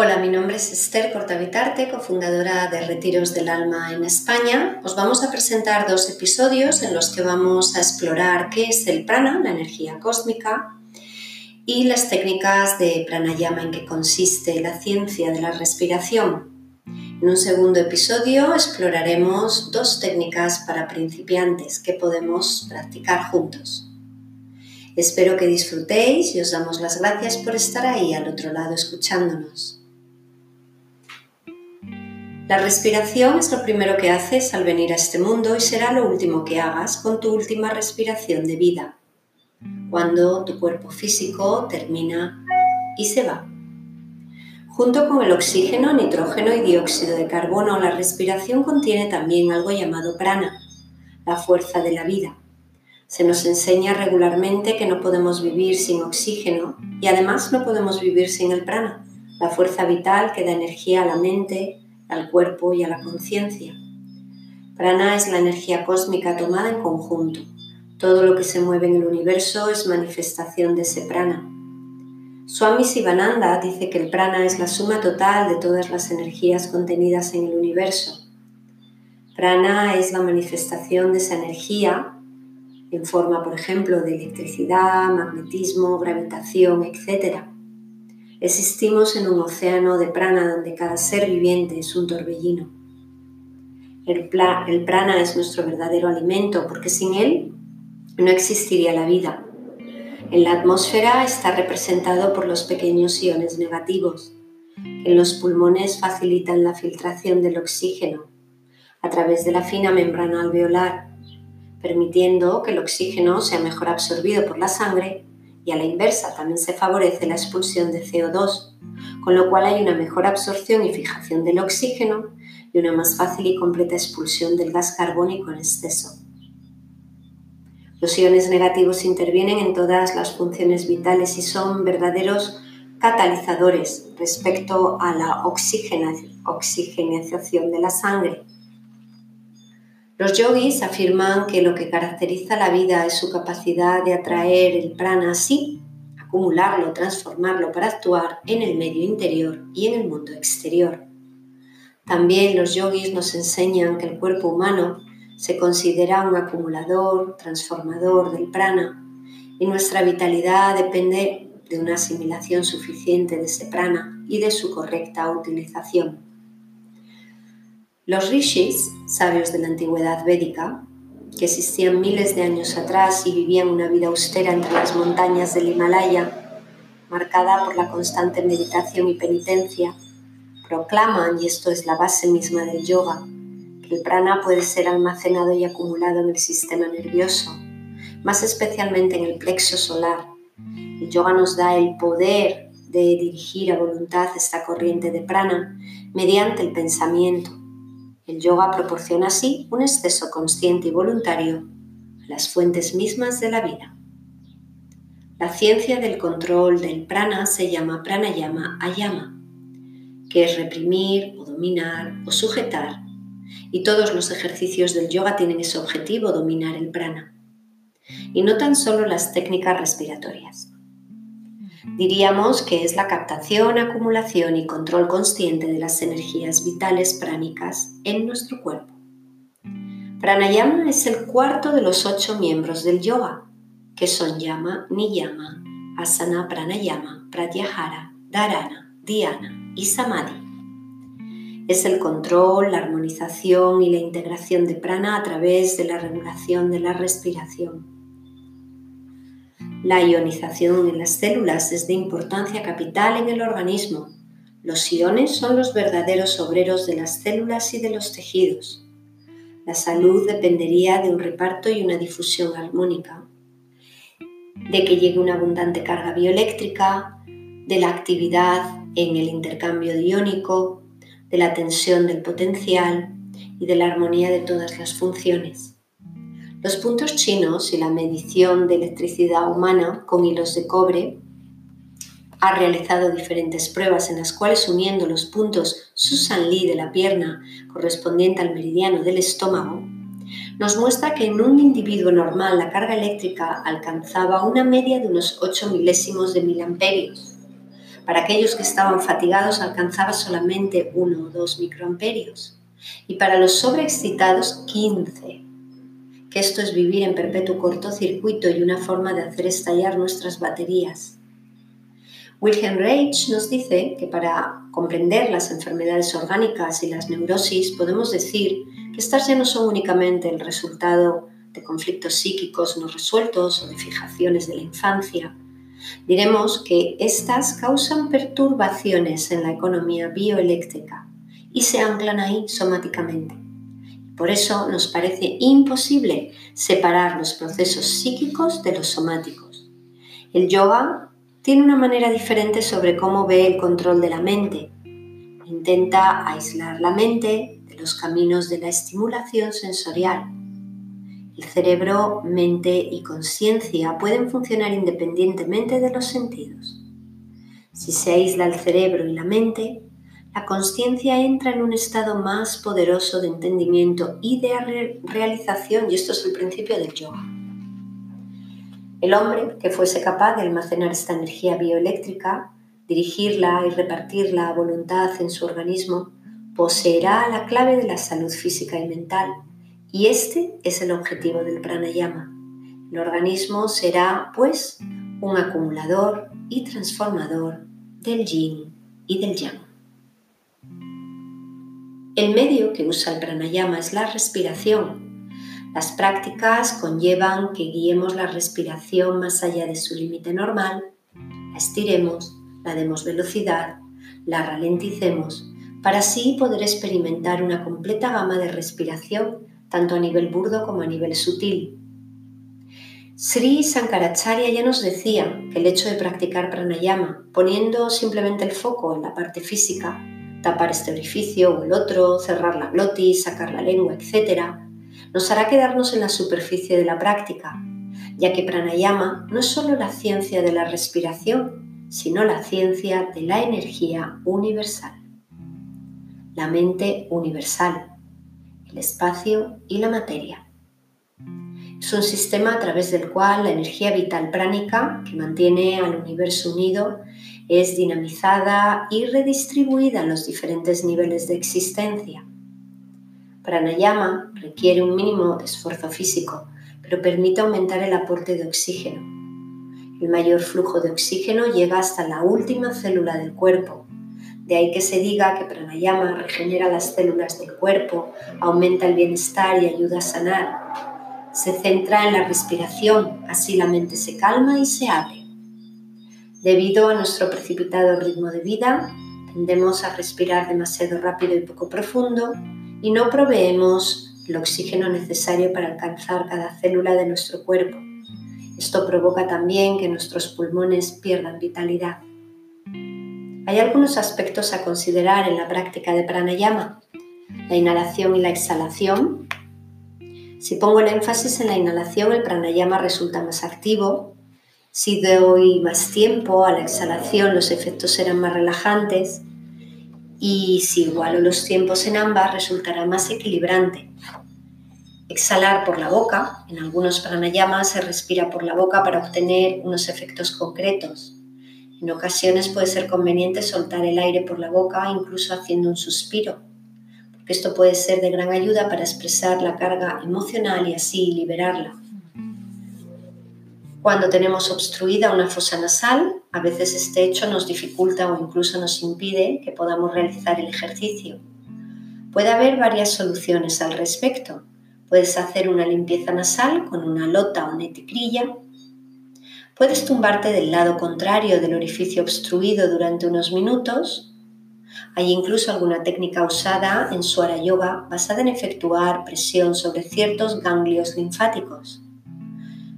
Hola, mi nombre es Esther Cortavitarte, cofundadora de Retiros del Alma en España. Os vamos a presentar dos episodios en los que vamos a explorar qué es el prana, la energía cósmica, y las técnicas de pranayama en que consiste la ciencia de la respiración. En un segundo episodio exploraremos dos técnicas para principiantes que podemos practicar juntos. Espero que disfrutéis y os damos las gracias por estar ahí al otro lado escuchándonos. La respiración es lo primero que haces al venir a este mundo y será lo último que hagas con tu última respiración de vida, cuando tu cuerpo físico termina y se va. Junto con el oxígeno, nitrógeno y dióxido de carbono, la respiración contiene también algo llamado prana, la fuerza de la vida se nos enseña regularmente que no podemos vivir sin oxígeno y además no podemos vivir sin el prana, la fuerza vital que da energía a la mente, al cuerpo y a la conciencia. Prana es la energía cósmica tomada en conjunto. Todo lo que se mueve en el universo es manifestación de ese prana. Swami Sivananda dice que el prana es la suma total de todas las energías contenidas en el universo. Prana es la manifestación de esa energía en forma, por ejemplo, de electricidad, magnetismo, gravitación, etc. Existimos en un océano de prana donde cada ser viviente es un torbellino. El, prana es nuestro verdadero alimento porque sin él no existiría la vida. En la atmósfera está representado por los pequeños iones negativos, que en los pulmones facilitan la filtración del oxígeno a través de la fina membrana alveolar permitiendo que el oxígeno sea mejor absorbido por la sangre y a la inversa también se favorece la expulsión de CO2, con lo cual hay una mejor absorción y fijación del oxígeno y una más fácil y completa expulsión del gas carbónico en exceso. Los iones negativos intervienen en todas las funciones vitales y son verdaderos catalizadores respecto a la oxigenización de la sangre los yogis afirman que lo que caracteriza la vida es su capacidad de atraer el prana así, acumularlo, transformarlo para actuar en el medio interior y en el mundo exterior. También los yogis nos enseñan que el cuerpo humano se considera un acumulador, transformador del prana y nuestra vitalidad depende de una asimilación suficiente de ese prana y de su correcta utilización. Los rishis, sabios de la antigüedad védica, que existían miles de años atrás y vivían una vida austera entre las montañas del Himalaya, marcada por la constante meditación y penitencia, proclaman, y esto es la base misma del yoga, que el prana puede ser almacenado y acumulado en el sistema nervioso, más especialmente en el plexo solar. El yoga nos da el poder de dirigir a voluntad esta corriente de prana mediante el pensamiento el yoga proporciona así un exceso consciente y voluntario a las fuentes mismas de la vida. La ciencia del control del prana se llama pranayama ayama, que es reprimir o dominar o sujetar, y todos los ejercicios del yoga tienen ese objetivo, dominar el prana, y no tan solo las técnicas respiratorias. Diríamos que es la captación, acumulación y control consciente de las energías vitales pránicas en nuestro cuerpo. Pranayama es el cuarto de los ocho miembros del yoga, que son yama, niyama, asana, pranayama, pratyahara, dharana, dhyana y samadhi. Es el control, la armonización y la integración de prana a través de la regulación de la respiración. La ionización en las células es de importancia capital en el organismo. Los iones son los verdaderos obreros de las células y de los tejidos. La salud dependería de un reparto y una difusión armónica, de que llegue una abundante carga bioeléctrica, de la actividad en el intercambio iónico, de la tensión del potencial y de la armonía de todas las funciones. Los puntos chinos y la medición de electricidad humana con hilos de cobre ha realizado diferentes pruebas en las cuales uniendo los puntos Susan Lee de la pierna correspondiente al meridiano del estómago, nos muestra que en un individuo normal la carga eléctrica alcanzaba una media de unos 8 milésimos de miliamperios. Para aquellos que estaban fatigados alcanzaba solamente 1 o 2 microamperios y para los sobreexcitados 15, que esto es vivir en perpetuo cortocircuito y una forma de hacer estallar nuestras baterías. Wilhelm Reich nos dice que para comprender las enfermedades orgánicas y las neurosis podemos decir que estas ya no son únicamente el resultado de conflictos psíquicos no resueltos o de fijaciones de la infancia. Diremos que estas causan perturbaciones en la economía bioeléctrica y se anclan ahí somáticamente. Por eso nos parece imposible separar los procesos psíquicos de los somáticos. El yoga tiene una manera diferente sobre cómo ve el control de la mente. Intenta aislar la mente de los caminos de la estimulación sensorial el cerebro, mente y conciencia pueden funcionar independientemente de los sentidos. Si se aísla el cerebro y la mente, la conciencia entra en un estado más poderoso de entendimiento y de realización, y esto es el principio del yoga. El hombre que fuese capaz de almacenar esta energía bioeléctrica, dirigirla y repartirla a voluntad en su organismo, poseerá la clave de la salud física y mental y este es el objetivo del pranayama. El organismo será, pues, un acumulador y transformador del yin y del yang. El medio que usa el pranayama es la respiración. Las prácticas conllevan que guiemos la respiración más allá de su límite normal, la estiremos, la demos velocidad, la ralenticemos, para así poder experimentar una completa gama de respiración tanto a nivel burdo como a nivel sutil. Sri Sankaracharya ya nos decía que el hecho de practicar pranayama, poniendo simplemente el foco en la parte física, tapar este orificio o el otro, cerrar la glotis, sacar la lengua, etc., nos hará quedarnos en la superficie de la práctica, ya que pranayama no es solo la ciencia de la respiración, sino la ciencia de la energía universal, la mente universal, el espacio y la materia. Es un sistema a través del cual la energía vital pránica, que mantiene al universo unido, es dinamizada y redistribuida en los diferentes niveles de existencia. Pranayama requiere un mínimo de esfuerzo físico, pero permite aumentar el aporte de oxígeno. El mayor flujo de oxígeno llega hasta la última célula del cuerpo, de ahí que se diga que pranayama regenera las células del cuerpo, aumenta el bienestar y ayuda a sanar. Se centra en la respiración, así la mente se calma y se abre. Debido a nuestro precipitado ritmo de vida, tendemos a respirar demasiado rápido y poco profundo y no proveemos el oxígeno necesario para alcanzar cada célula de nuestro cuerpo. Esto provoca también que nuestros pulmones pierdan vitalidad. Hay algunos aspectos a considerar en la práctica de pranayama. La inhalación y la exhalación. Si pongo el énfasis en la inhalación, el pranayama resulta más activo. Si doy más tiempo a la exhalación, los efectos serán más relajantes. Y si igualo los tiempos en ambas, resultará más equilibrante. Exhalar por la boca. En algunos pranayamas se respira por la boca para obtener unos efectos concretos. En ocasiones puede ser conveniente soltar el aire por la boca, incluso haciendo un suspiro, esto puede ser de gran ayuda para expresar la carga emocional y así liberarla. Cuando tenemos obstruida una fosa nasal, a veces este hecho nos dificulta o incluso nos impide que podamos realizar el ejercicio. Puede haber varias soluciones al respecto. Puedes hacer una limpieza nasal con una lota o neticrilla Puedes tumbarte del lado contrario del orificio obstruido durante unos minutos. Hay incluso alguna técnica usada en Swara Yoga basada en efectuar presión sobre ciertos ganglios linfáticos.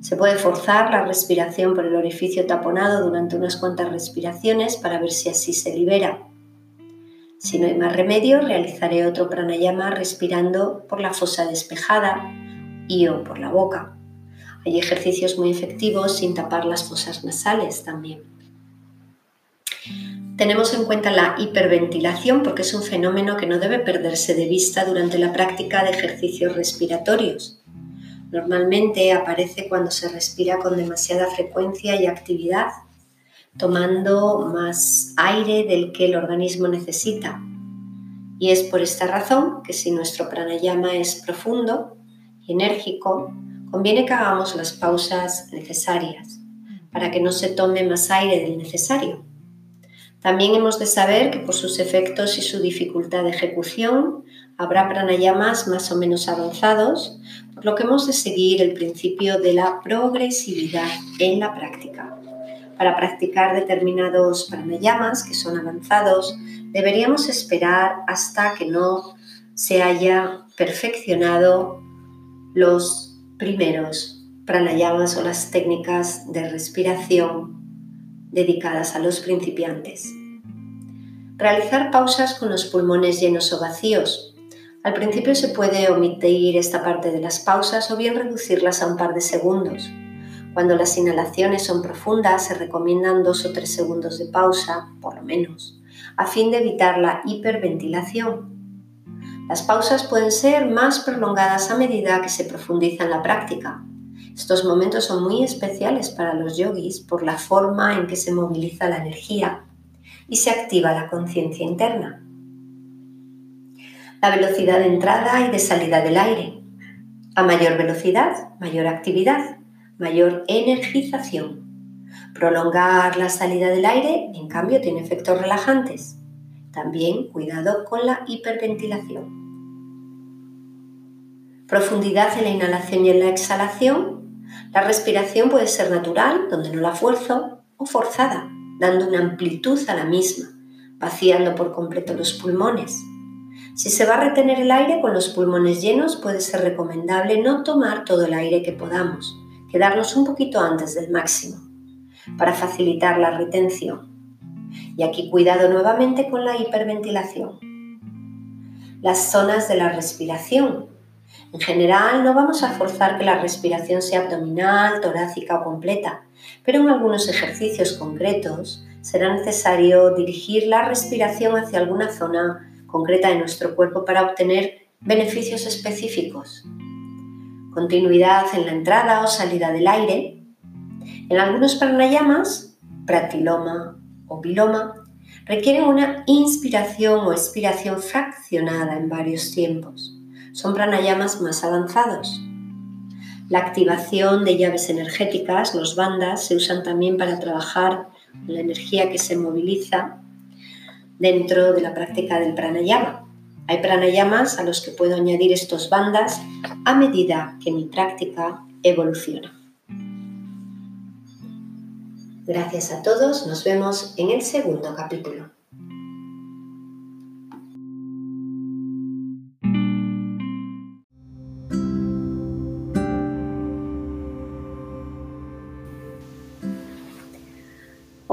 Se puede forzar la respiración por el orificio taponado durante unas cuantas respiraciones para ver si así se libera. Si no hay más remedio, realizaré otro pranayama respirando por la fosa despejada y o por la boca. Hay ejercicios muy efectivos sin tapar las fosas nasales también. Tenemos en cuenta la hiperventilación porque es un fenómeno que no debe perderse de vista durante la práctica de ejercicios respiratorios. Normalmente aparece cuando se respira con demasiada frecuencia y actividad, tomando más aire del que el organismo necesita. Y es por esta razón que si nuestro pranayama es profundo y enérgico, conviene que hagamos las pausas necesarias para que no se tome más aire del necesario. También hemos de saber que por sus efectos y su dificultad de ejecución habrá pranayamas más o menos avanzados, por lo que hemos de seguir el principio de la progresividad en la práctica. Para practicar determinados pranayamas que son avanzados, deberíamos esperar hasta que no se haya perfeccionado los primeros pranayamas o las técnicas de respiración dedicadas a los principiantes. Realizar pausas con los pulmones llenos o vacíos. Al principio se puede omitir esta parte de las pausas o bien reducirlas a un par de segundos. Cuando las inhalaciones son profundas se recomiendan dos o tres segundos de pausa, por lo menos, a fin de evitar la hiperventilación. Las pausas pueden ser más prolongadas a medida que se profundiza en la práctica. Estos momentos son muy especiales para los yogis por la forma en que se moviliza la energía y se activa la conciencia interna. La velocidad de entrada y de salida del aire. A mayor velocidad, mayor actividad, mayor energización. Prolongar la salida del aire, en cambio, tiene efectos relajantes. También cuidado con la hiperventilación. Profundidad en la inhalación y en la exhalación la respiración puede ser natural, donde no la fuerzo, o forzada, dando una amplitud a la misma, vaciando por completo los pulmones. Si se va a retener el aire con los pulmones llenos, puede ser recomendable no tomar todo el aire que podamos, quedarnos un poquito antes del máximo, para facilitar la retención. Y aquí cuidado nuevamente con la hiperventilación. Las zonas de la respiración, en general, no vamos a forzar que la respiración sea abdominal, torácica o completa, pero en algunos ejercicios concretos será necesario dirigir la respiración hacia alguna zona concreta de nuestro cuerpo para obtener beneficios específicos. Continuidad en la entrada o salida del aire. En algunos pranayamas, pratiloma o biloma, requieren una inspiración o expiración fraccionada en varios tiempos son pranayamas más avanzados. La activación de llaves energéticas, los bandas, se usan también para trabajar la energía que se moviliza dentro de la práctica del pranayama. Hay pranayamas a los que puedo añadir estos bandas a medida que mi práctica evoluciona. Gracias a todos, nos vemos en el segundo capítulo.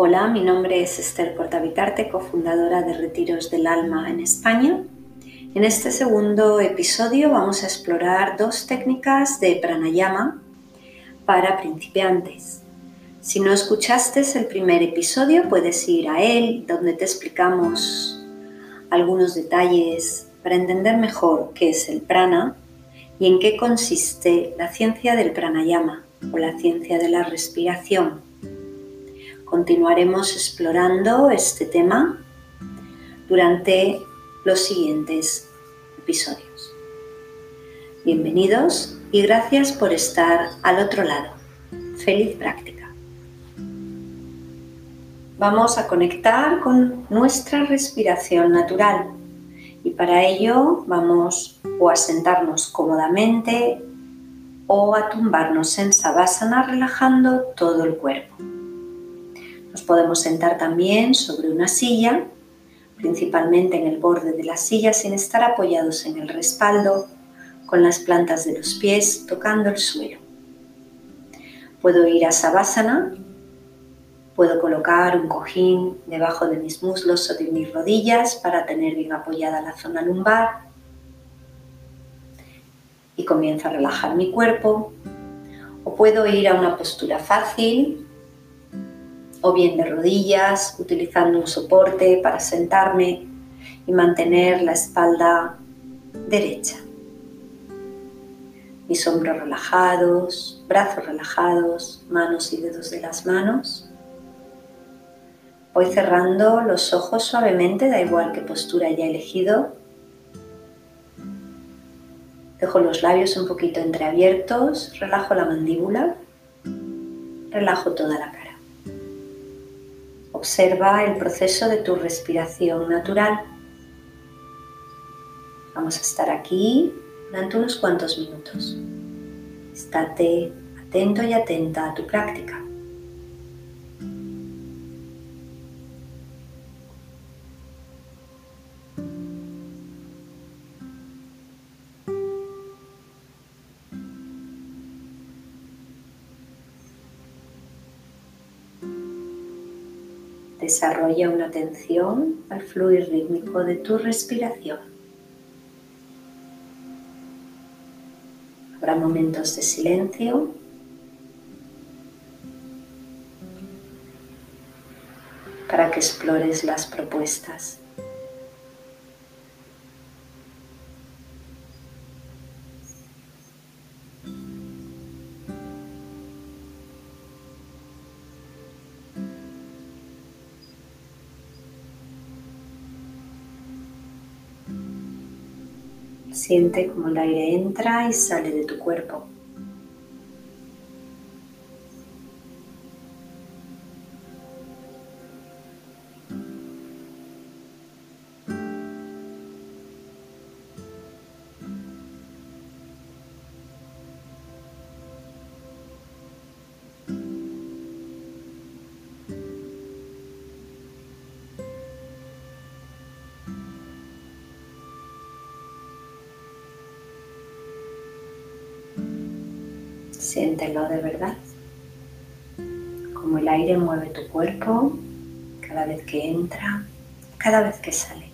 Hola, mi nombre es Esther Cortavitarte, cofundadora de Retiros del Alma en España. En este segundo episodio vamos a explorar dos técnicas de pranayama para principiantes. Si no escuchaste el primer episodio, puedes ir a él, donde te explicamos algunos detalles para entender mejor qué es el prana y en qué consiste la ciencia del pranayama o la ciencia de la respiración Continuaremos explorando este tema durante los siguientes episodios. Bienvenidos y gracias por estar al otro lado. Feliz práctica. Vamos a conectar con nuestra respiración natural y para ello vamos o a sentarnos cómodamente o a tumbarnos en sabásana relajando todo el cuerpo. Nos podemos sentar también sobre una silla, principalmente en el borde de la silla sin estar apoyados en el respaldo, con las plantas de los pies tocando el suelo. Puedo ir a Savasana, puedo colocar un cojín debajo de mis muslos o de mis rodillas para tener bien apoyada la zona lumbar y comienzo a relajar mi cuerpo. O puedo ir a una postura fácil o bien de rodillas, utilizando un soporte para sentarme y mantener la espalda derecha. Mis hombros relajados, brazos relajados, manos y dedos de las manos. Voy cerrando los ojos suavemente, da igual qué postura haya elegido. Dejo los labios un poquito entreabiertos, relajo la mandíbula, relajo toda la cara. Observa el proceso de tu respiración natural. Vamos a estar aquí durante unos cuantos minutos. Estate atento y atenta a tu práctica. Desarrolla una atención al fluir rítmico de tu respiración. Habrá momentos de silencio. para que explores las propuestas. Siente como el aire entra y sale de tu cuerpo. Siéntelo de verdad. Como el aire mueve tu cuerpo cada vez que entra, cada vez que sale.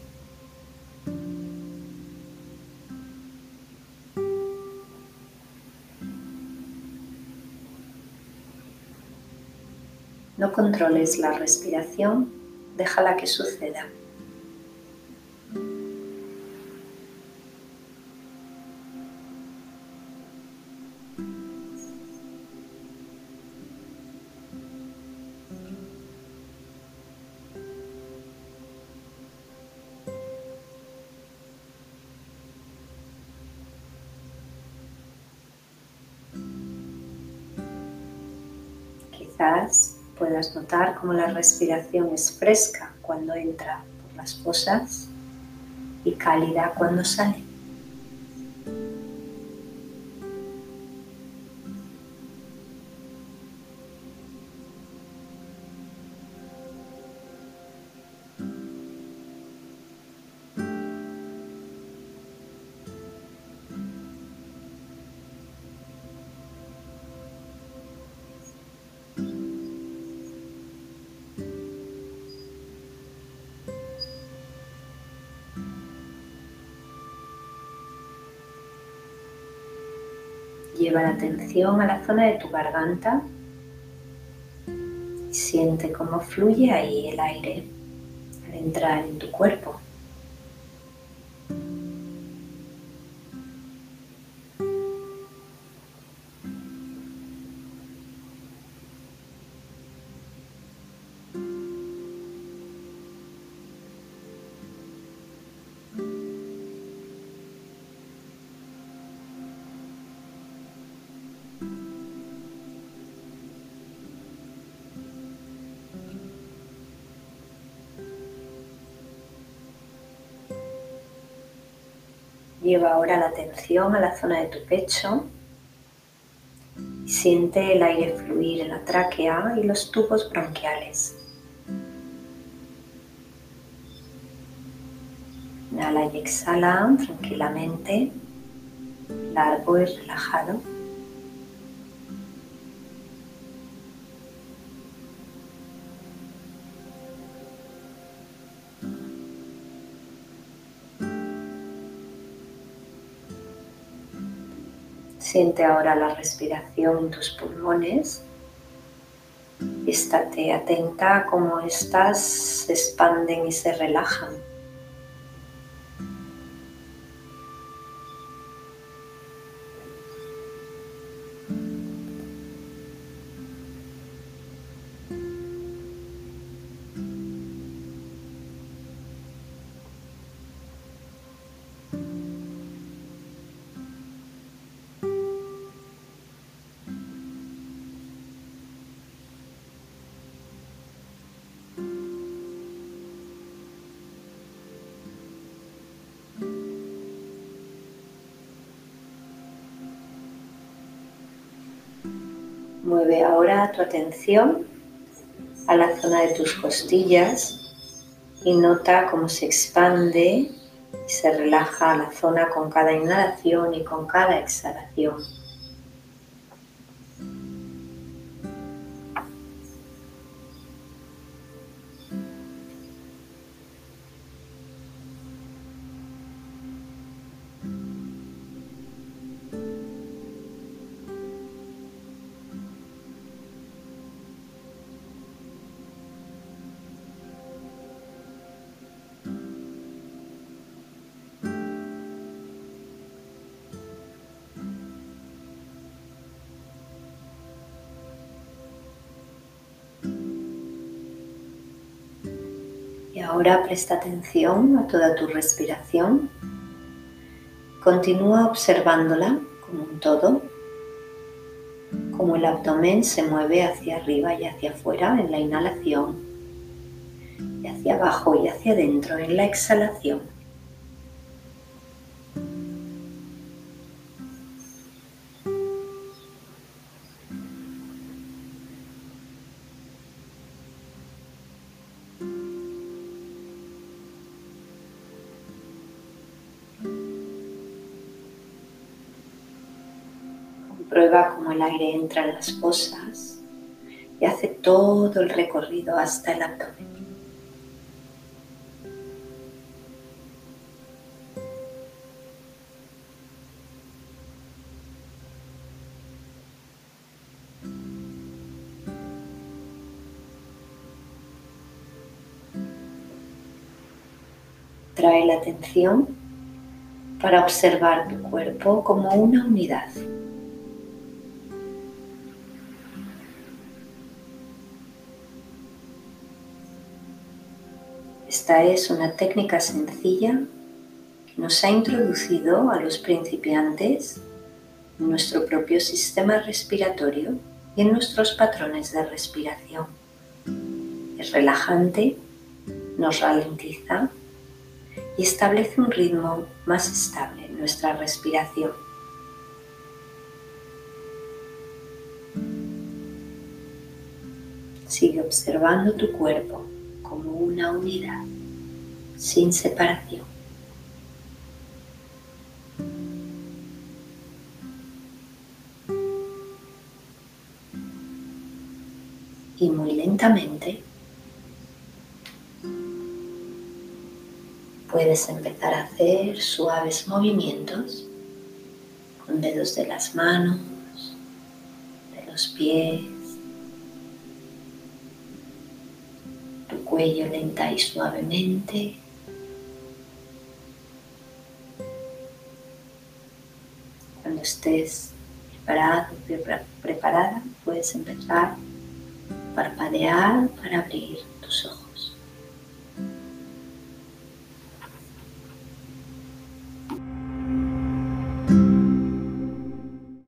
No controles la respiración, déjala que suceda. Notar cómo la respiración es fresca cuando entra por las fosas y cálida cuando sale. Lleva la atención a la zona de tu garganta. Y siente cómo fluye ahí el aire al entrar Lleva ahora la atención a la zona de tu pecho y siente el aire fluir en la tráquea y los tubos bronquiales. Inhala y exhala tranquilamente, largo y relajado. Siente ahora la respiración en tus pulmones. Estate atenta a cómo estas se expanden y se relajan. Mueve ahora tu atención a la zona de tus costillas y nota cómo se expande y se relaja la zona con cada inhalación y con cada exhalación. Ahora presta atención a toda tu respiración. Continúa observándola como un todo, como el abdomen se mueve hacia arriba y hacia afuera en la inhalación y hacia abajo y hacia adentro en la exhalación. Prueba cómo el aire entra en las fosas y hace todo el recorrido hasta el abdomen. Trae la atención para observar tu cuerpo como una unidad. Esta es una técnica sencilla que nos ha introducido a los principiantes en nuestro propio sistema respiratorio y en nuestros patrones de respiración. Es relajante, nos ralentiza y establece un ritmo más estable en nuestra respiración. Sigue observando tu cuerpo una unidad, sin separación. Y muy lentamente puedes empezar a hacer suaves movimientos con dedos de las manos, de los pies, cuello lenta y suavemente. Cuando estés preparado, preparada, puedes empezar a parpadear para abrir tus ojos.